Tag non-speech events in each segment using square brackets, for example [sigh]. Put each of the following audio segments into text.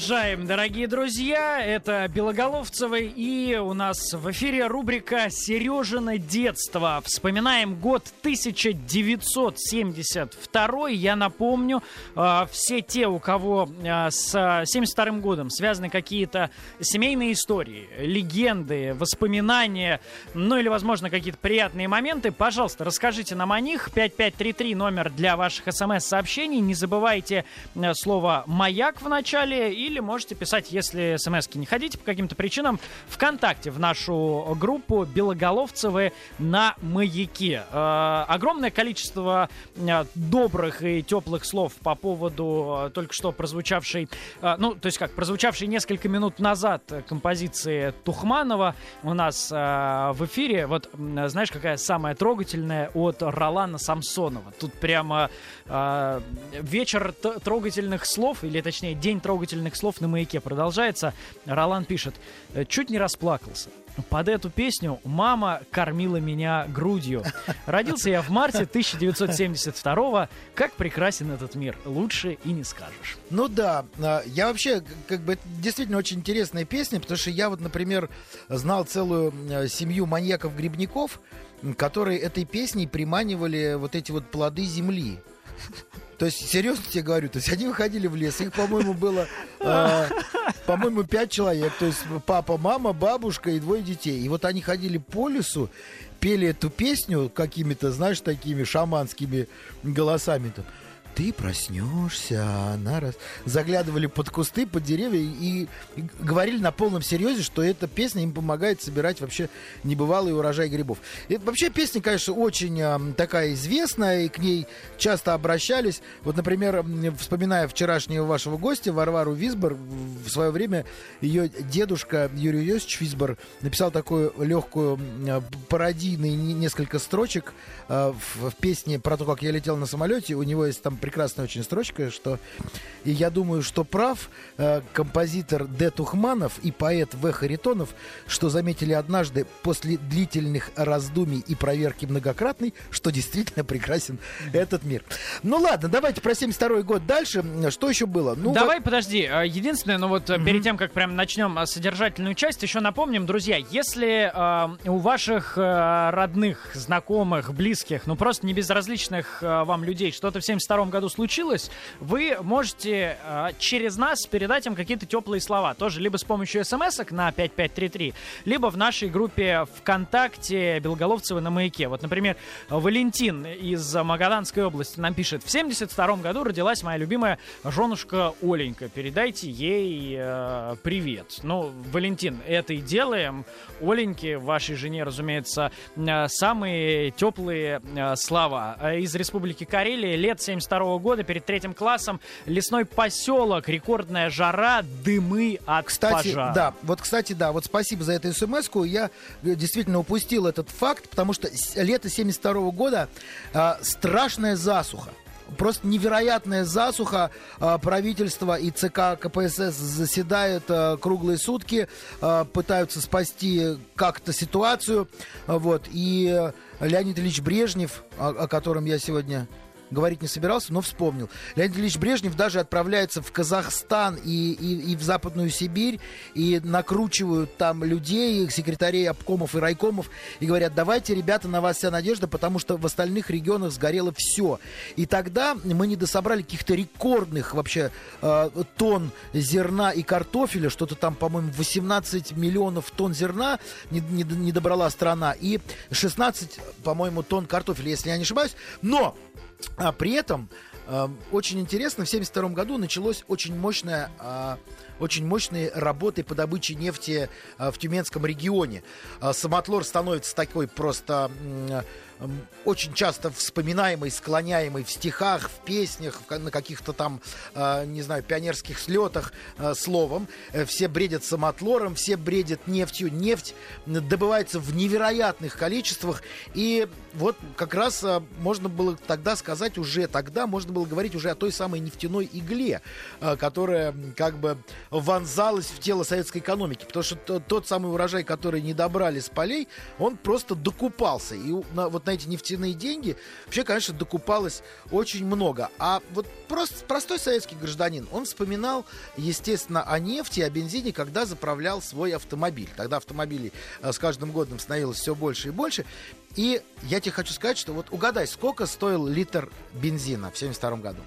Продолжаем, дорогие друзья. Это Белоголовцевы, и у нас в эфире рубрика «Сережина детство». Вспоминаем год 1972. Я напомню, э, все те, у кого э, с 72 годом связаны какие-то семейные истории, легенды, воспоминания, ну или, возможно, какие-то приятные моменты, пожалуйста, расскажите нам о них. 5533 номер для ваших смс-сообщений. Не забывайте слово «Маяк» в начале, или можете писать, если смс не ходите по каким-то причинам, ВКонтакте в нашу группу «Белоголовцевы на маяке». Э, огромное количество э, добрых и теплых слов по поводу э, только что прозвучавшей, э, ну, то есть как, прозвучавшей несколько минут назад композиции Тухманова у нас э, в эфире. Вот, знаешь, какая самая трогательная от Ролана Самсонова? Тут прямо э, вечер трогательных слов, или точнее день трогательных слов на маяке продолжается. Ролан пишет, «Э, чуть не расплакался. Под эту песню мама кормила меня грудью. Родился я в марте 1972 Как прекрасен этот мир. Лучше и не скажешь. Ну да, а, я вообще, как бы, действительно очень интересная песня, потому что я вот, например, знал целую э, семью маньяков-грибников, которые этой песней приманивали вот эти вот плоды земли. То есть, серьезно тебе говорю, то есть они выходили в лес, их, по-моему, было, э, по-моему, пять человек, то есть папа, мама, бабушка и двое детей. И вот они ходили по лесу, пели эту песню какими-то, знаешь, такими шаманскими голосами. Там, ты проснешься, она раз... Заглядывали под кусты, под деревья и, говорили на полном серьезе, что эта песня им помогает собирать вообще небывалый урожай грибов. И вообще песня, конечно, очень такая известная, и к ней часто обращались. Вот, например, вспоминая вчерашнего вашего гостя, Варвару Висбор, в свое время ее дедушка Юрий Йосич Висбор написал такую легкую м, пародийный не- несколько строчек а, в песне про то, как я летел на самолете. У него есть там прекрасная очень строчка, что и я думаю, что прав э, композитор Д. Тухманов и поэт В. Харитонов, что заметили однажды после длительных раздумий и проверки многократной, что действительно прекрасен этот мир. Ну ладно, давайте про 72 год дальше. Что еще было? Ну, Давай, подожди. э, Единственное, ну вот э, перед тем, как прям начнем э, содержательную часть, еще напомним, друзья, если э, у ваших э, родных, знакомых, близких, ну просто не безразличных э, вам людей что-то в 72 году случилось, вы можете э, через нас передать им какие-то теплые слова. Тоже либо с помощью смс на 5533, либо в нашей группе ВКонтакте Белоголовцевы на маяке. Вот, например, Валентин из Магаданской области нам пишет. В 72 году родилась моя любимая женушка Оленька. Передайте ей э, привет. Ну, Валентин, это и делаем. Оленьке, вашей жене, разумеется, э, самые теплые э, слова. Из Республики Карелия, лет 72 года, перед третьим классом, лесной поселок, рекордная жара, дымы от Кстати, пожара. да, вот, кстати, да, вот спасибо за эту смс -ку. Я э, действительно упустил этот факт, потому что лето 72 года а, страшная засуха. Просто невероятная засуха. А, Правительство и ЦК КПСС заседают а, круглые сутки, пытаются спасти как-то ситуацию. Вот. И э, Леонид Ильич Брежнев, о, о котором я сегодня говорить не собирался, но вспомнил. Леонид Ильич Брежнев даже отправляется в Казахстан и, и, и в Западную Сибирь, и накручивают там людей, секретарей обкомов и райкомов, и говорят, давайте, ребята, на вас вся надежда, потому что в остальных регионах сгорело все. И тогда мы не дособрали каких-то рекордных вообще э, тонн зерна и картофеля, что-то там, по-моему, 18 миллионов тонн зерна не, не, не добрала страна, и 16, по-моему, тонн картофеля, если я не ошибаюсь. Но а при этом э, очень интересно, в 1972 году началось очень мощное, а, очень мощные работы по добыче нефти а, в Тюменском регионе. А, Самотлор становится такой просто очень часто вспоминаемый, склоняемый в стихах, в песнях, на каких-то там, э, не знаю, пионерских слетах э, словом. Все бредят самотлором, все бредят нефтью. Нефть добывается в невероятных количествах. И вот как раз можно было тогда сказать уже, тогда можно было говорить уже о той самой нефтяной игле, которая как бы вонзалась в тело советской экономики. Потому что тот самый урожай, который не добрали с полей, он просто докупался. И вот на эти нефтяные деньги вообще, конечно, докупалось очень много. А вот просто простой советский гражданин, он вспоминал, естественно, о нефти, о бензине, когда заправлял свой автомобиль. Тогда автомобилей э, с каждым годом становилось все больше и больше. И я тебе хочу сказать, что вот угадай, сколько стоил литр бензина в 72 году?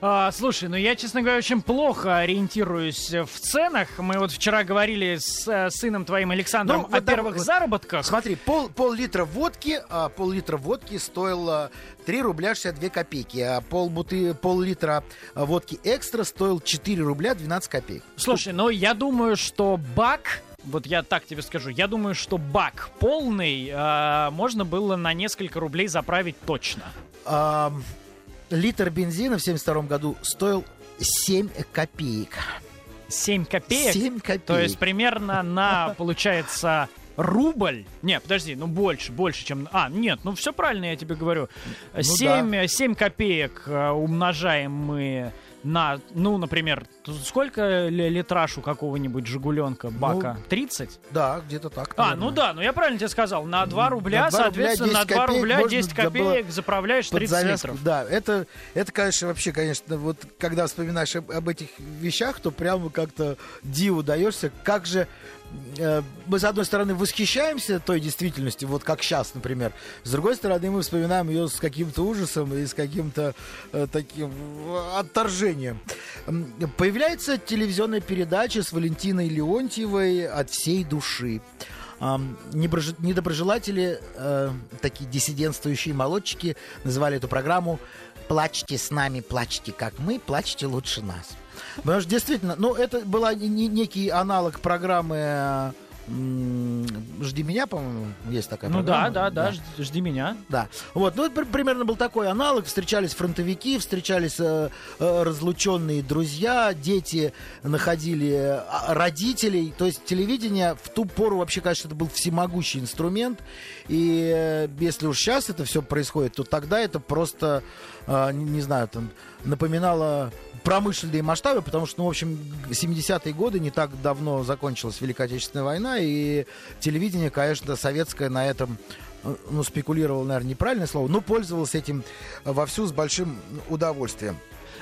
А, слушай, ну я, честно говоря, очень плохо ориентируюсь в ценах. Мы вот вчера говорили с э, сыном твоим Александром ну, о вот первых вот, заработках. Смотри, пол, пол-литра водки, а, пол-литра водки стоил 3 рубля 62 копейки, а пол буты, пол-литра водки экстра стоил 4 рубля 12 копеек. Слушай, ну я думаю, что бак вот я так тебе скажу, я думаю, что бак полный э, можно было на несколько рублей заправить точно. А, литр бензина в 72 году стоил 7 копеек. 7 копеек? 7 копеек. То есть примерно на, [laughs] получается, рубль. Не, подожди, ну больше, больше, чем... А, нет, ну все правильно я тебе говорю. Ну 7, да. 7 копеек э, умножаем мы на, ну, например, сколько литраж у какого-нибудь Жигуленка, бака? Ну, 30? Да, где-то так. А, наверное. А, ну да, ну я правильно тебе сказал. На 2 рубля, на 2 соответственно, рубля, на 2 рубля 10 копеек заправляешь 30 завязку, литров. Да, это, это, конечно, вообще, конечно, вот когда вспоминаешь об, об этих вещах, то прямо как-то диву даешься, как же Э, мы, с одной стороны, восхищаемся той действительностью, вот как сейчас, например. С другой стороны, мы вспоминаем ее с каким-то ужасом и с каким-то э, таким отторжением. Появляется телевизионная передача с Валентиной Леонтьевой «От всей души». Недоброжелатели, э, такие диссидентствующие молодчики, называли эту программу «Плачьте с нами, плачьте как мы, плачьте лучше нас». Потому что действительно, ну, это была некий аналог программы Жди меня, по-моему, есть такая ну. Ну да, да, да, да, жди меня. Да. Вот, ну это примерно был такой аналог. Встречались фронтовики, встречались э, э, разлученные друзья, дети находили э, родителей. То есть телевидение в ту пору вообще, конечно, это был всемогущий инструмент. И э, если уж сейчас это все происходит, то тогда это просто, э, не, не знаю, там напоминало промышленные масштабы, потому что, ну, в общем, 70-е годы не так давно закончилась Великая Отечественная война, и телевидение, конечно, советское на этом ну, спекулировал, наверное, неправильное слово, но пользовался этим вовсю с большим удовольствием.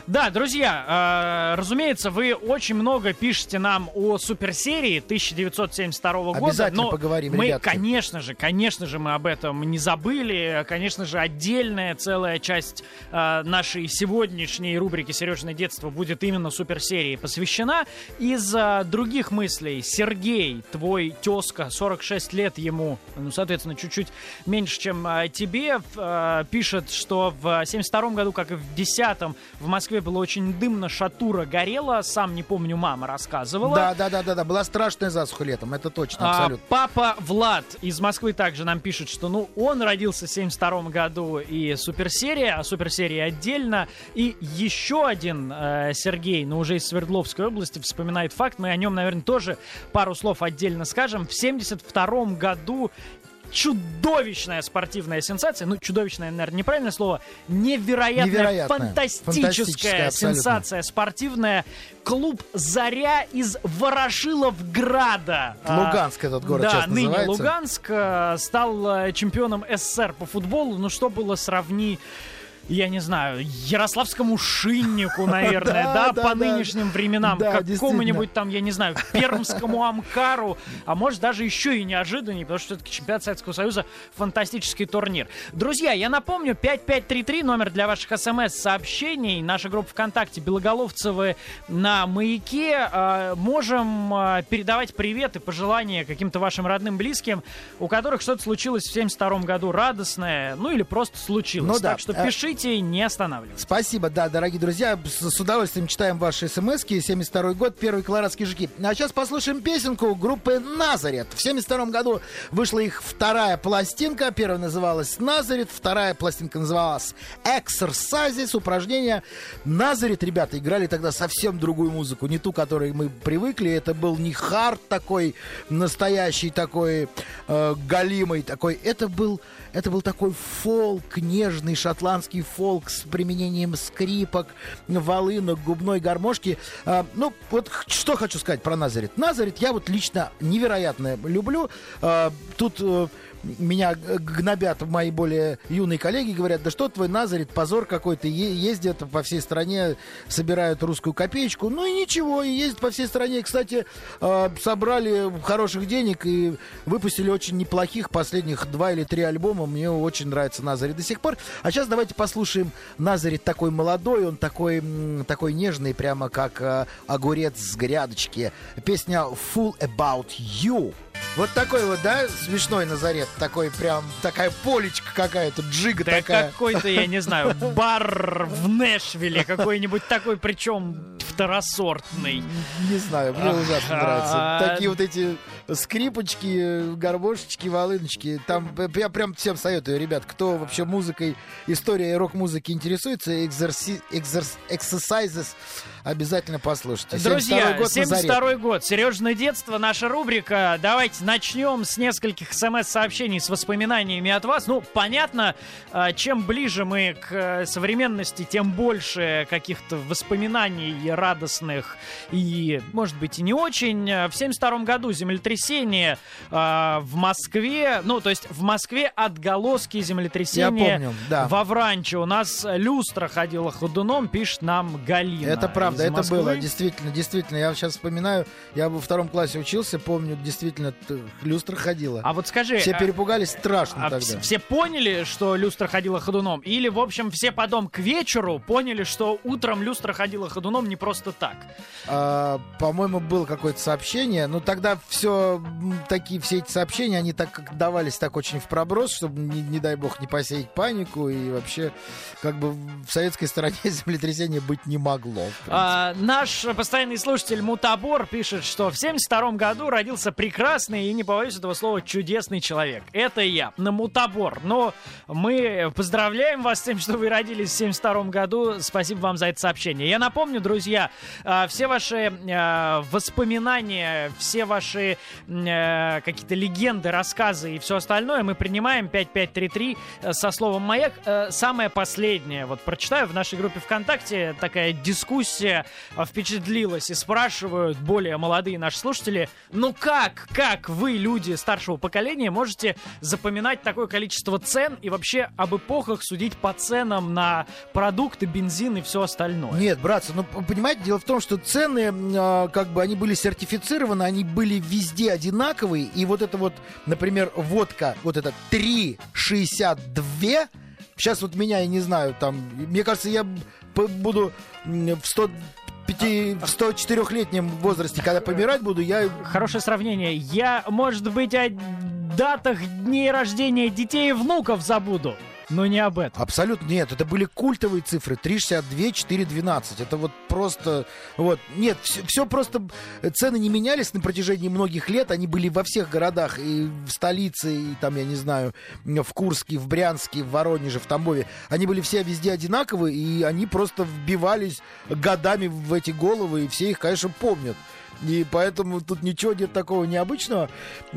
Да, друзья, э, разумеется, вы очень много пишете нам о суперсерии 1972 года. Обязательно но поговорим, мы, ребятки. конечно же, конечно же, мы об этом не забыли. Конечно же, отдельная целая часть э, нашей сегодняшней рубрики «Сережное детство» будет именно суперсерии посвящена. Из э, других мыслей, Сергей, твой тезка, 46 лет ему, ну, соответственно, чуть-чуть меньше, чем э, тебе, э, пишет, что в 72 году, как и в 10 в Москве Москве было очень дымно, шатура горела, сам не помню, мама рассказывала. Да, да, да, да, да, была страшная засуха летом, это точно, абсолютно. А, папа Влад из Москвы также нам пишет, что, ну, он родился в 72 году и суперсерия, а суперсерия отдельно. И еще один э, Сергей, но уже из Свердловской области, вспоминает факт, мы о нем, наверное, тоже пару слов отдельно скажем. В 72 году чудовищная спортивная сенсация. Ну, чудовищная, наверное, неправильное слово. Невероятная, Невероятная. фантастическая, фантастическая сенсация спортивная. Клуб «Заря» из Ворошиловграда. Луганск этот город Да, ныне называется. Луганск э, стал э, чемпионом СССР по футболу. Ну, что было сравни я не знаю, ярославскому шиннику, [laughs] наверное, да, по нынешним временам, какому-нибудь там, я не знаю, пермскому Амкару, а может даже еще и неожиданнее, потому что все-таки чемпионат Советского Союза фантастический турнир. Друзья, я напомню, 5533 номер для ваших смс-сообщений, наша группа ВКонтакте Белоголовцевы на Маяке. А, можем а, передавать привет и пожелания каким-то вашим родным, близким, у которых что-то случилось в 72 году радостное, ну или просто случилось. Ну, да. Так что э, пишите Голосуйте, не останавливайтесь. Спасибо, да, дорогие друзья. С, с удовольствием читаем ваши смски. 72 год, первый колорадские жуки. А сейчас послушаем песенку группы Назарет. В 72 году вышла их вторая пластинка. Первая называлась Назарет, вторая пластинка называлась Exercises, упражнения. Назарет, ребята, играли тогда совсем другую музыку, не ту, к которой мы привыкли. Это был не хард такой, настоящий такой, э, галимый такой. Это был, это был такой фолк, нежный шотландский фолк с применением скрипок, волынок, губной гармошки. А, ну, вот что хочу сказать про Назарет. Назарет я вот лично невероятно люблю. А, тут э, меня гнобят мои более юные коллеги, говорят, да что твой Назарет, позор какой-то, ездят по всей стране, собирают русскую копеечку, ну и ничего, и ездят по всей стране. Кстати, а, собрали хороших денег и выпустили очень неплохих последних два или три альбома. Мне очень нравится Назарет до сих пор. А сейчас давайте послушаем Назарет такой молодой, он такой, такой нежный, прямо как а, огурец с грядочки. Песня «Full About You». Вот такой вот, да, смешной Назарет, такой прям, такая полечка какая-то, джига да такая. какой-то, я не знаю, [laughs] бар в Нэшвилле, какой-нибудь такой, причем второсортный. Не знаю, мне ужасно нравится. Такие вот эти скрипочки, гармошечки, волыночки. Там я прям всем советую, ребят, кто вообще музыкой, историей рок-музыки интересуется, экзерси, экзерс, exercises обязательно послушайте. Друзья, 72 год, 72 год, Сережное детство, наша рубрика. Давайте начнем с нескольких смс-сообщений с воспоминаниями от вас. Ну, понятно, а, чем ближе мы к э, современности, тем больше каких-то воспоминаний радостных и, может быть, и не очень. В 72 году землетрясение э, в Москве, ну, то есть в Москве отголоски землетрясения Я помню, да. во Вранче. У нас люстра ходила ходуном, пишет нам Галина. Это правда, это Москвы. было, действительно, действительно. Я сейчас вспоминаю, я во втором классе учился, помню, действительно, люстра ходила. А вот скажи... Все а, перепугались страшно а тогда. Все поняли, что люстра ходила ходуном? Или, в общем, все потом к вечеру поняли, что утром люстра ходила ходуном не просто так? А, по-моему, было какое-то сообщение. Но тогда все такие, все эти сообщения, они так давались так очень в проброс, чтобы, не, не дай бог, не посеять панику. И вообще, как бы в советской стороне [laughs] землетрясения быть не могло. А, наш постоянный слушатель Мутабор пишет, что в 72 году родился прекрасный и, не побоюсь этого слова, чудесный человек. Это я, на Мутабор. Но мы поздравляем вас с тем, что вы родились в 72 году. Спасибо вам за это сообщение. Я напомню, друзья, а, все ваши а, воспоминания, все ваши а, какие-то легенды, рассказы и все остальное мы принимаем 5533 э, со словом «Маяк». Э, самое последнее, вот прочитаю в нашей группе ВКонтакте такая дискуссия впечатлилась и спрашивают более молодые наши слушатели, ну как, как вы, люди старшего поколения, можете запоминать такое количество цен и вообще об эпохах судить по ценам на продукты, бензин и все остальное? Нет, братцы, ну понимаете, дело в том, что цены, э, как бы они были сертифицированы, они были везде одинаковые, и вот это вот, например, водка, вот это 3,62, сейчас вот меня, я не знаю, там, мне кажется, я буду в 100 пяти, в 104-летнем возрасте, когда помирать буду, я... Хорошее сравнение. Я, может быть, о датах дней рождения детей и внуков забуду. Но не об этом. Абсолютно нет. Это были культовые цифры. 3,62, 4,12. Это вот просто... Вот. Нет, все, все просто... Цены не менялись на протяжении многих лет. Они были во всех городах. И в столице, и там, я не знаю, в Курске, в Брянске, в Воронеже, в Тамбове. Они были все везде одинаковые. И они просто вбивались годами в эти головы. И все их, конечно, помнят. И поэтому тут ничего нет такого необычного.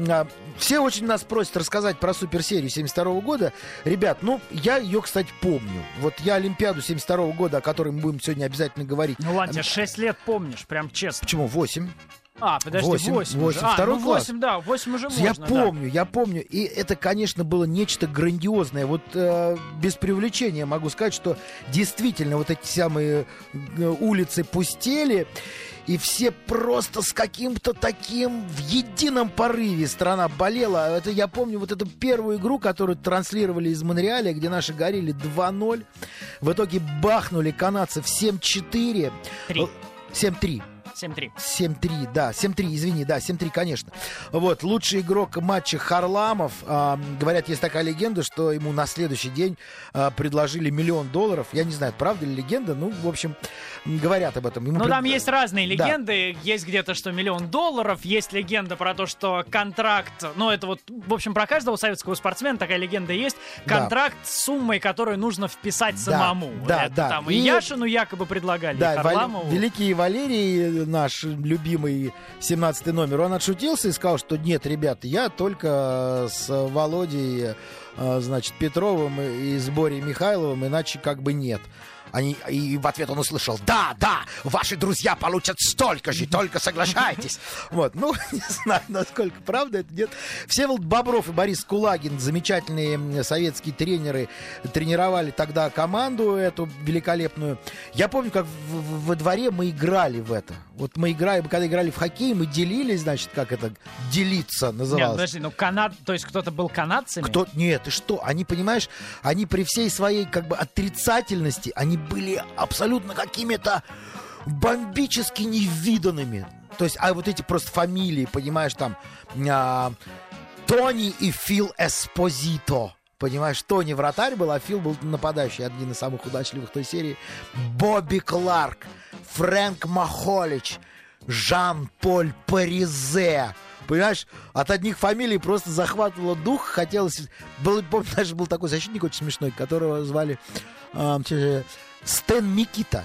А, все очень нас просят рассказать про суперсерию 72 года. Ребят, ну, я ее, кстати, помню. Вот я Олимпиаду 72 года, о которой мы будем сегодня обязательно говорить. Ну ладно, 6 лет помнишь, прям честно. Почему? 8. А, подожди, 8, 8, 8 а, второй ну, класс. 8, да, 8 уже можно. Я помню, да. я помню. И это, конечно, было нечто грандиозное. Вот э, без привлечения могу сказать, что действительно вот эти самые э, улицы пустели и все просто с каким-то таким в едином порыве страна болела. Это я помню вот эту первую игру, которую транслировали из Монреаля, где наши горели 2-0. В итоге бахнули канадцев 7-4. 7-3. 7-3. 7-3, да, 7-3, извини, да, 7-3, конечно. Вот, лучший игрок матча Харламов. а, говорят, есть такая легенда, что ему на следующий день а, предложили миллион долларов. Я не знаю, правда ли легенда, ну, в общем, говорят об этом. Ему Ну, пред- там есть разные Да. легенды. Есть где-то, что миллион долларов. Есть легенда про то, что контракт... Ну, это вот, в общем, про каждого советского спортсмена такая легенда есть. Да. Контракт с суммой, которую нужно вписать самому. да, Это да. Там и, И- Яшину якобы предлагали, Да, и Вал- Харламову. великий Валерий, наш любимый 17 номер, он отшутился и сказал, что нет, ребята, я только с Володей, значит, Петровым и с Борей Михайловым, иначе как бы нет. Они, и в ответ он услышал, да, да, ваши друзья получат столько же, только соглашайтесь. [laughs] Вот, ну, [laughs] не знаю, насколько правда это нет. Всеволод Бобров и Борис Кулагин, замечательные советские тренеры, тренировали тогда команду эту великолепную. Я помню, как в- во дворе мы играли в это. Вот мы играем, когда играли в хоккей, мы делились, значит, как это, делиться Нет, называлось. подожди, ну канад... То есть кто-то был канадцами? Кто? Нет, ты что? Они, понимаешь, они при всей своей как бы отрицательности, они были абсолютно какими-то бомбически невиданными. То есть, а вот эти просто фамилии, понимаешь, там а, Тони и Фил Эспозито. Понимаешь, Тони вратарь был, а Фил был нападающий, один из самых удачливых той серии. Бобби Кларк, Фрэнк Махолич, Жан-Поль Паризе. Понимаешь, от одних фамилий просто захватывало дух, хотелось... Был, помню, даже был такой защитник очень смешной, которого звали че- Стэн Микита.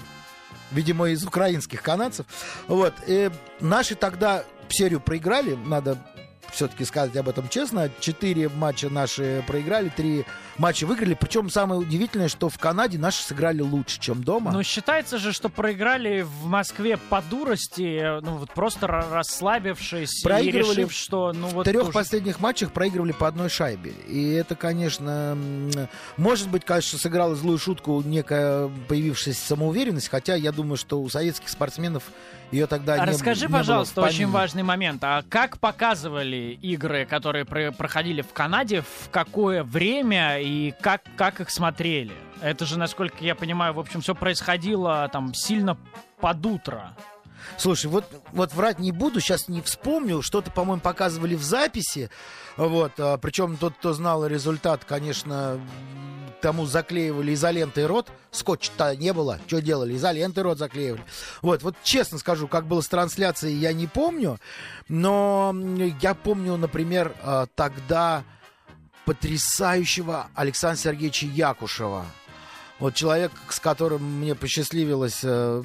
Видимо, из украинских канадцев. Вот. И наши тогда серию проиграли, надо все-таки сказать об этом честно. Четыре матча наши проиграли, три матча выиграли. Причем самое удивительное, что в Канаде наши сыграли лучше, чем дома. Ну, считается же, что проиграли в Москве по дурости, ну, вот просто ра- расслабившись Проигрывали и решив, что, ну, в вот... трех уж- последних матчах проигрывали по одной шайбе. И это, конечно, может быть, конечно, сыграла злую шутку некая появившаяся самоуверенность, хотя я думаю, что у советских спортсменов ее тогда А не, Расскажи, не было в пожалуйста, очень важный момент. А как показывали игры, которые про- проходили в Канаде, в какое время и как, как их смотрели? Это же, насколько я понимаю, в общем, все происходило там сильно под утро. Слушай, вот, вот врать не буду, сейчас не вспомню. Что-то, по-моему, показывали в записи. Вот, а, причем тот, кто знал результат, конечно, тому заклеивали изолентой рот. Скотча-то не было. Что делали? Изолентой рот заклеивали. Вот, вот честно скажу, как было с трансляцией, я не помню. Но я помню, например, а, тогда потрясающего Александра Сергеевича Якушева. Вот человек, с которым мне посчастливилось э,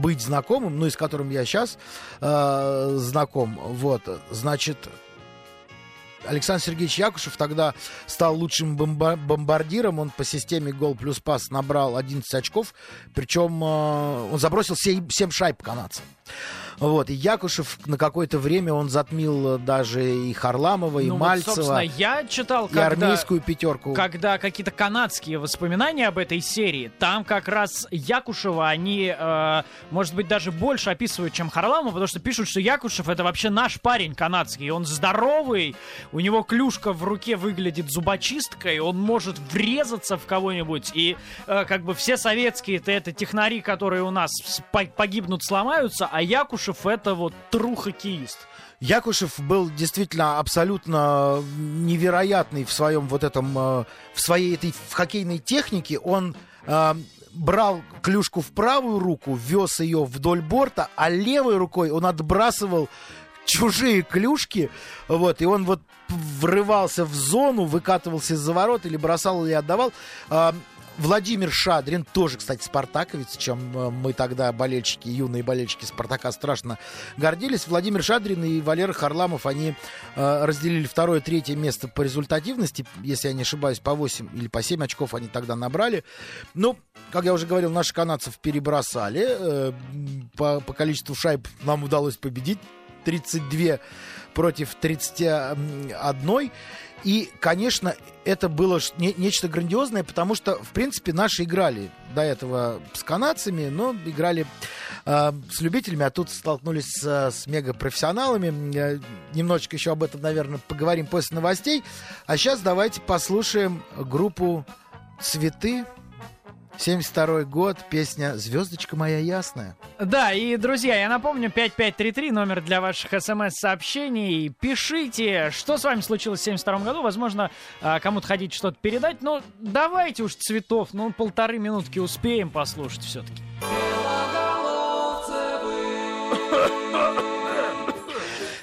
быть знакомым, ну и с которым я сейчас э, знаком, вот, значит, Александр Сергеевич Якушев тогда стал лучшим бомба- бомбардиром. Он по системе гол плюс пас набрал 11 очков. Причем э, он забросил 7, шайб канадцам. Вот. И Якушев на какое-то время он затмил э, даже и Харламова, и ну, вот, Мальцева, собственно, я читал, и когда... армейскую пятерку. Когда какие-то канадские воспоминания об этой серии, там как раз Якушева они, э, может быть, даже больше описывают, чем Харламова, потому что пишут, что Якушев это вообще наш парень канадский. Он здоровый, у него клюшка в руке выглядит зубочисткой, он может врезаться в кого-нибудь. И э, как бы все советские-то это технари, которые у нас погибнут, сломаются, а Якушев это вот тру-хоккеист. Якушев был действительно абсолютно невероятный в своем вот этом, э, в своей этой в хоккейной технике. Он э, брал клюшку в правую руку, вез ее вдоль борта, а левой рукой он отбрасывал чужие клюшки, вот, и он вот врывался в зону, выкатывался из-за ворот или бросал, или отдавал. Владимир Шадрин, тоже, кстати, спартаковец, чем э, мы тогда, болельщики, юные болельщики Спартака, страшно гордились. Владимир Шадрин и Валера Харламов, они э, разделили второе, третье место по результативности, если я не ошибаюсь, по 8 или по 7 очков они тогда набрали. Ну, как я уже говорил, наши канадцев перебросали. э, по, по количеству шайб нам удалось победить. 32 против 31. И, конечно, это было не- нечто грандиозное, потому что, в принципе, наши играли до этого с канадцами, но играли э, с любителями, а тут столкнулись с, с мегапрофессионалами. Э, Немножечко еще об этом, наверное, поговорим после новостей. А сейчас давайте послушаем группу «Цветы». 72 год, песня «Звездочка моя ясная». Да, и, друзья, я напомню, 5533, номер для ваших смс-сообщений. Пишите, что с вами случилось в 72 году. Возможно, а, кому-то хотите что-то передать. Но давайте уж цветов, ну, полторы минутки успеем послушать все-таки.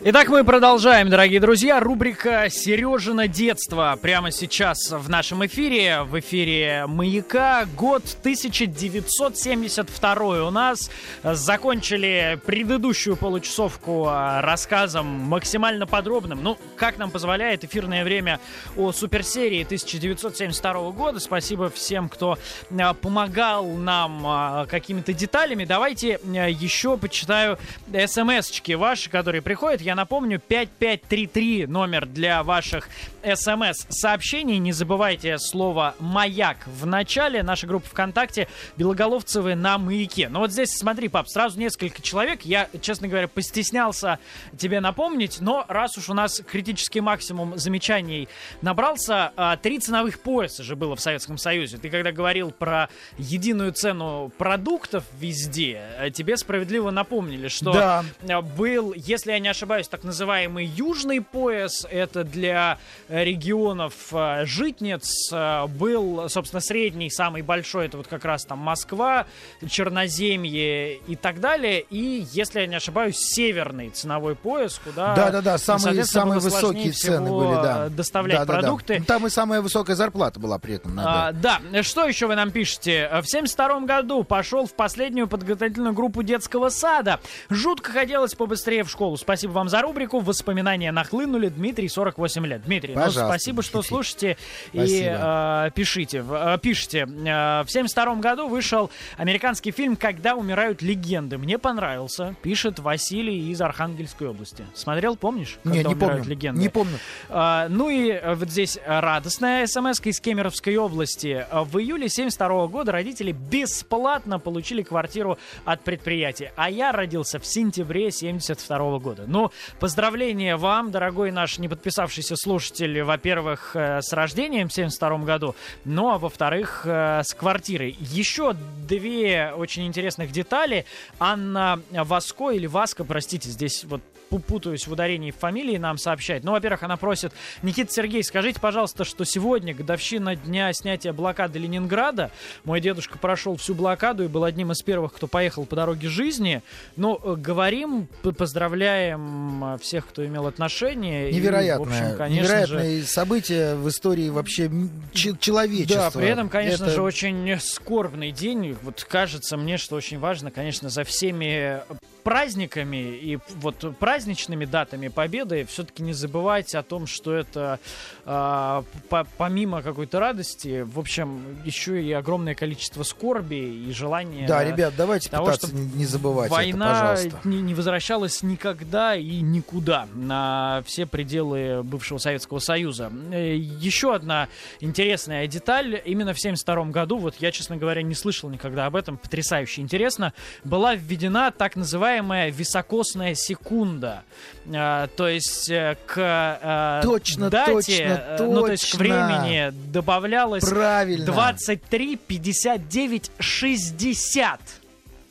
Итак, мы продолжаем, дорогие друзья. Рубрика «Сережина детство» прямо сейчас в нашем эфире. В эфире «Маяка». Год 1972 у нас. Закончили предыдущую получасовку рассказом максимально подробным. Ну, как нам позволяет эфирное время о суперсерии 1972 года. Спасибо всем, кто а, помогал нам а, какими-то деталями. Давайте а, еще почитаю смс-очки ваши, которые приходят. Я напомню, 5533 номер для ваших смс-сообщений. Не забывайте слово «Маяк» в начале. Наша группа ВКонтакте «Белоголовцевы на маяке». Ну вот здесь, смотри, пап, сразу несколько человек. Я, честно говоря, постеснялся тебе напомнить, но раз уж у нас критический максимум замечаний набрался, а, три ценовых пояса же было в Советском Союзе. Ты когда говорил про единую цену продуктов везде, э, тебе справедливо напомнили, что Да. э, был, если я не ошибаюсь, так называемый южный пояс. Это для э, регионов э, житниц. Э, Был, собственно, средний, самый большой, это вот как раз там Москва, Черноземье и так далее. И, если я не ошибаюсь, северный ценовой пояс, куда, Да-да-да, ну, самые, самые высокие цены были, да. Доставлять Да-да-да. продукты. Ну, Там и самая высокая зарплата была при этом. А, Надо. да, что еще вы нам пишете? В 72 году пошел в последнюю подготовительную группу детского сада. Жутко хотелось побыстрее в школу. Спасибо вам за рубрику. Воспоминания нахлынули. Дмитрий, 48 лет. Дмитрий, ну, Пожалуйста, спасибо, что слушаете и э, пишите. Э, пишите. Э, в 72 году вышел американский фильм «Когда умирают легенды». Мне понравился. Пишет Василий из Архангельской области. Смотрел, помнишь? Не, «Когда не умирают помню. легенды»? Не помню. А, ну и э, вот здесь радостная смс из Кемеровской области. В июле 72 года родители бесплатно получили квартиру от предприятия. А я родился в сентябре 72 года. Ну, поздравления вам, дорогой наш не подписавшийся слушатель, во-первых, э, с рождением в 72 году, ну а во-вторых, э, с квартирой. Еще две очень интересных детали. Анна Васко или Васка, простите, здесь вот путаюсь в ударении фамилии, нам сообщает. Ну, во-первых, она просит, Никита Сергей, скажите, пожалуйста, что сегодня годовщина дня снятия блокады Ленинграда. Мой дедушка прошел всю блокаду и был одним из первых, кто поехал по дороге жизни. Ну, э, говорим, поздравляем э, всех, кто имел отношение. И, в Невероятное, общем, конечно же, невероятное событие в истории вообще человечества. да, при этом, конечно Это- же, очень скорбный день. Вот кажется мне, что очень важно, конечно, за всеми праздниками и вот праздничными датами победы все-таки не забывать о том, что это а, по- помимо какой-то радости, в общем, еще и огромное количество скорби и желания Да, ребят, давайте того, пытаться не забывать война это, пожалуйста. не, не возвращалась никогда и никуда на все пределы бывшего Советского Союза. Э, Еще одна интересная деталь. Именно в 1972 году, вот я, честно говоря, не слышал никогда об этом, потрясающе интересно, была введена так называемая високосная секунда. Э, То есть э, к э, Точно, дате, точно, э, ну то есть к точно. времени добавлялось Правильно. 23, 59, 60.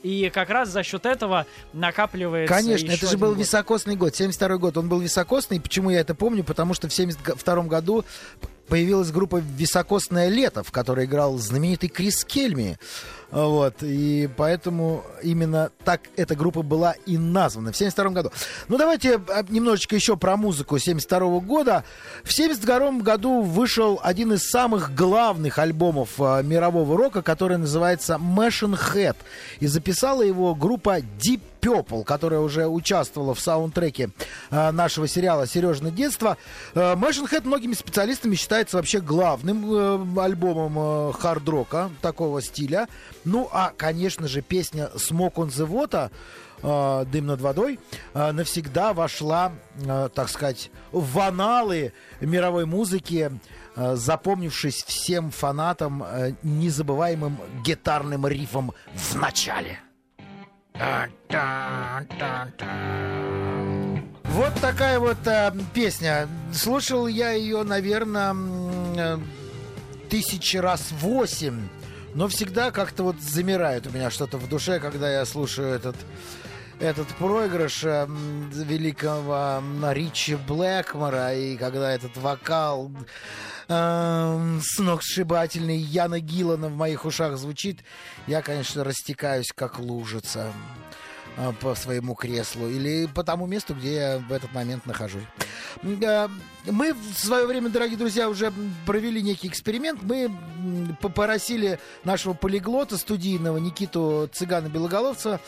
И как раз за счет этого накапливается Конечно, это же был год. високосный год, 72 год. Он был високосный. Почему я это помню? Потому что в 72 году появилась группа «Високосное лето», в которой играл знаменитый Крис Кельми. Вот, и поэтому именно так эта группа была и названа в 72 году. Ну, давайте а, немножечко еще про музыку 72 года. В 72 году вышел один из самых главных альбомов а, мирового рока, который называется Machine Head. И записала его группа Deep Purple, которая уже участвовала в саундтреке а, нашего сериала «Сережное детство». А, Machine Head многими специалистами считается вообще главным э, альбомом э, хард-рока такого стиля. Ну, а, конечно же, песня «Smoke on the Water» э, «Дым над водой» э, навсегда вошла, э, так сказать, в аналы мировой музыки, э, запомнившись всем фанатам э, незабываемым гитарным рифом в начале. Вот такая вот э, песня. Слушал я ее, наверное, тысячи раз восемь. но всегда как-то вот замирает у меня что-то в душе, когда я слушаю этот этот проигрыш э, великого Ричи Блэкмора, и когда этот вокал э, сногсшибательный Яна Гиллана в моих ушах звучит, я, конечно, растекаюсь как лужица по своему креслу или по тому месту, где я в этот момент нахожусь. Э, мы в свое время, дорогие друзья, уже провели некий эксперимент. Мы попросили нашего полиглота студийного Никиту Цыгана Белоголовца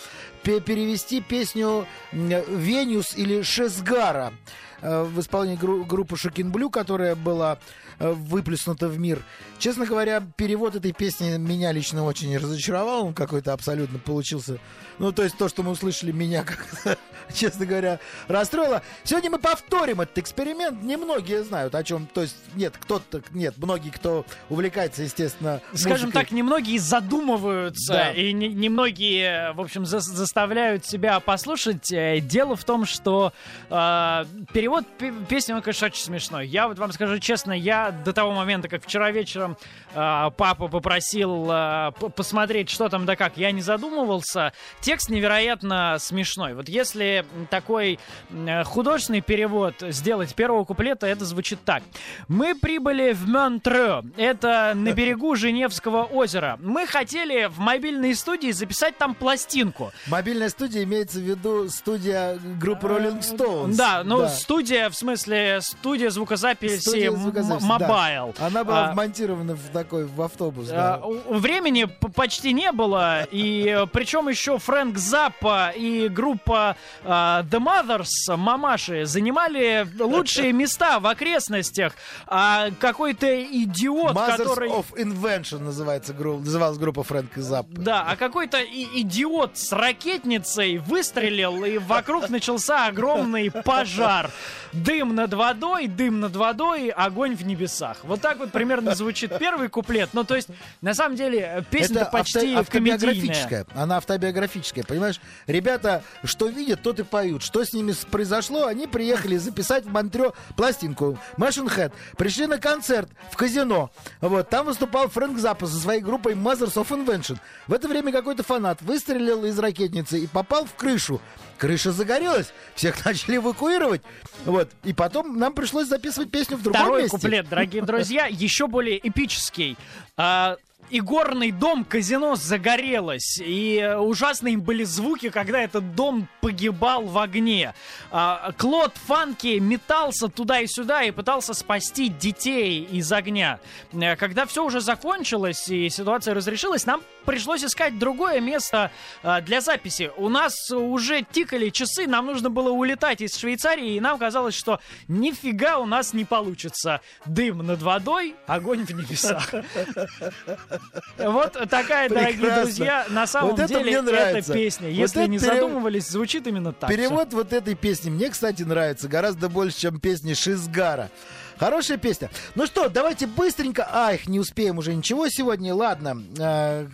перевести песню «Вениус» или «Шесгара» э, в исполнении группы Шокин Блю, которая была э, выплеснута в мир. Честно говоря, перевод этой песни меня лично очень разочаровал. Он какой-то абсолютно получился. Ну, то есть то, что мы услышали, меня как [laughs] честно говоря, расстроило. Сегодня мы повторим этот эксперимент. Немногие знают о чем. То есть, нет, кто-то, нет, многие, кто увлекается, естественно, Скажем музыкой. так, немногие задумываются, Да. и не- немногие, в общем, за- заставляют себя послушать. Э, Дело в том, что э, перевод пе- песни, он, конечно, очень смешной. Я вот вам скажу честно, я до того момента, как вчера вечером э, папа попросил э, посмотреть, что там да как, я не задумывался. Текст невероятно смешной. Вот если такой э, художественный перевод сделать первого куплета, это звучит так. Мы прибыли в Монтрё. Это на берегу Женевского озера. Мы хотели в мобильной студии записать там пластинку. Мобильная студия имеется в виду студия группы Rolling Stones. Да, ну студия, в смысле, студия звукозаписи, Студия звукозаписи, mobile. да. Она была А, вмонтирована в такой в автобус. А, да. Времени почти не было, и э, причем еще Фрэнк Заппа и группа а, The Mothers, мамаши, занимали лучшие места в окрестностях, а какой-то идиот, Mothers который... of Invention называется, группа, называлась группа Фрэнка Заппа. Да, а какой-то идиот с ракетницей выстрелил, и вокруг начался огромный пожар. Дым над водой, дым над водой, огонь в небесах. Вот так вот примерно звучит первый куплет. Ну, то есть, на самом деле, песня Это почти авто- автобиографическая. Она автобиографическая, понимаешь? Ребята, что видят, то и поют. Что с ними произошло, они приехали записать в Монтрео пластинку Machine Head. Пришли на концерт в казино. Вот, там выступал Фрэнк Заппа со своей группой Mothers of Invention. В это время какой-то фанат выстрелил из ракетницы и попал в крышу. Крыша загорелась, всех [laughs] начали эвакуировать. Вот. И потом нам пришлось записывать песню в другом Второй месте. куплет, дорогие друзья, [laughs] еще более эпический. А, Игорный дом казино загорелось, и э, ужасные были звуки, когда этот дом погибал в огне. А, Клод Фанки метался туда и сюда и пытался спасти детей из огня. Э, Когда все уже закончилось и ситуация разрешилась, нам пришлось искать другое место а, для записи. У нас уже тикали часы, нам нужно было улетать из Швейцарии, и нам казалось, что нифига у нас не получится. Дым над водой, огонь в небесах. [laughs] Вот такая, дорогие друзья, на самом Вот это деле, эта песня. Вот Если не задумывались, звучит именно так. Перевод вот этой песни мне, кстати, нравится гораздо больше, чем песни Шизгара. Хорошая песня. Ну что, давайте быстренько... Ах, не успеем уже ничего сегодня. Ладно. Э,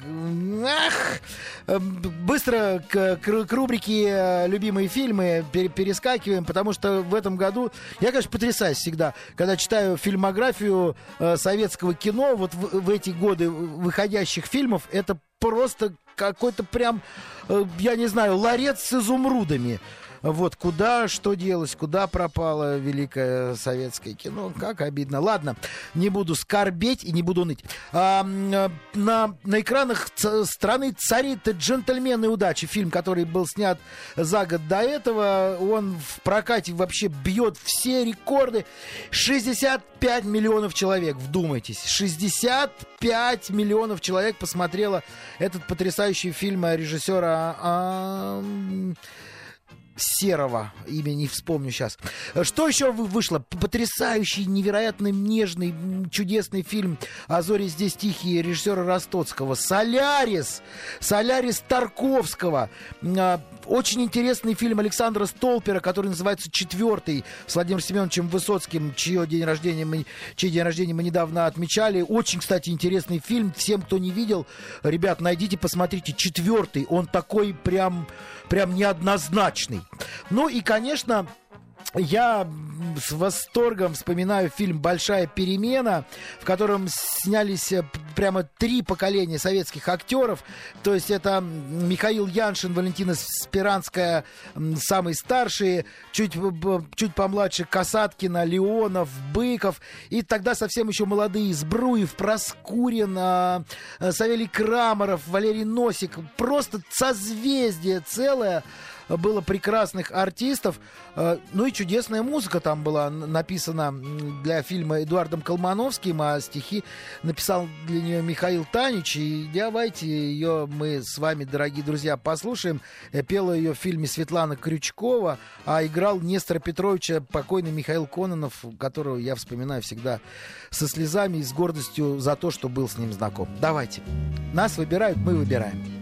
ах, э, быстро к, к- к рубрике э, «Любимые фильмы» пере- перескакиваем, потому что в этом году... Я, конечно, потрясаюсь всегда, когда читаю фильмографию советского кино, вот в, в эти годы выходящих фильмов, это просто какой-то прям, я не знаю, ларец с изумрудами. Вот куда что делось, куда пропало великое советское кино, как обидно. Ладно, не буду скорбеть и не буду ныть. А, на, на экранах ц- страны царит «Джентльмены удачи», фильм, который был снят за год до этого. Он в прокате вообще бьет все рекорды. 65 миллионов человек, вдумайтесь. 65 миллионов человек посмотрело этот потрясающий фильм режиссера... а, м, Серого, имя не вспомню сейчас. Что еще вы- вышло? Потрясающий, невероятно нежный, чудесный фильм «А зори здесь тихие» режиссера Ростоцкого. «Солярис», «Солярис» Тарковского. Очень интересный фильм Александра Столпера, который называется «Четвертый» с Владимиром Семеновичем Высоцким, чье день рождения мы, чей день рождения мы недавно отмечали. Очень, кстати, интересный фильм. Всем, кто не видел, ребят, найдите, посмотрите. «Четвертый», он такой прям, прям неоднозначный. Ну и, конечно, я с восторгом вспоминаю фильм «Большая перемена», в котором снялись э, прямо три поколения советских актеров. То есть это Михаил Яншин, Валентина Спиранская, самые старшие, чуть, чуть помладше Касаткина, Леонов, Быков. И тогда совсем еще молодые Збруев, Проскурин, а, э, Савелий Крамаров, Валерий Носик. Просто созвездие целое было прекрасных артистов. Э, ну и чудесная музыка там была написана для фильма Эдуардом Колмановским, а стихи написал для нее Михаил Танич. И давайте ее мы с вами, дорогие друзья, послушаем. Э, пела ее в фильме Светлана Крючкова, а играл Нестора Петровича покойный Михаил Кононов, которого я вспоминаю всегда со слезами и с гордостью за то, что был с ним знаком. Давайте. Нас выбирают, мы выбираем.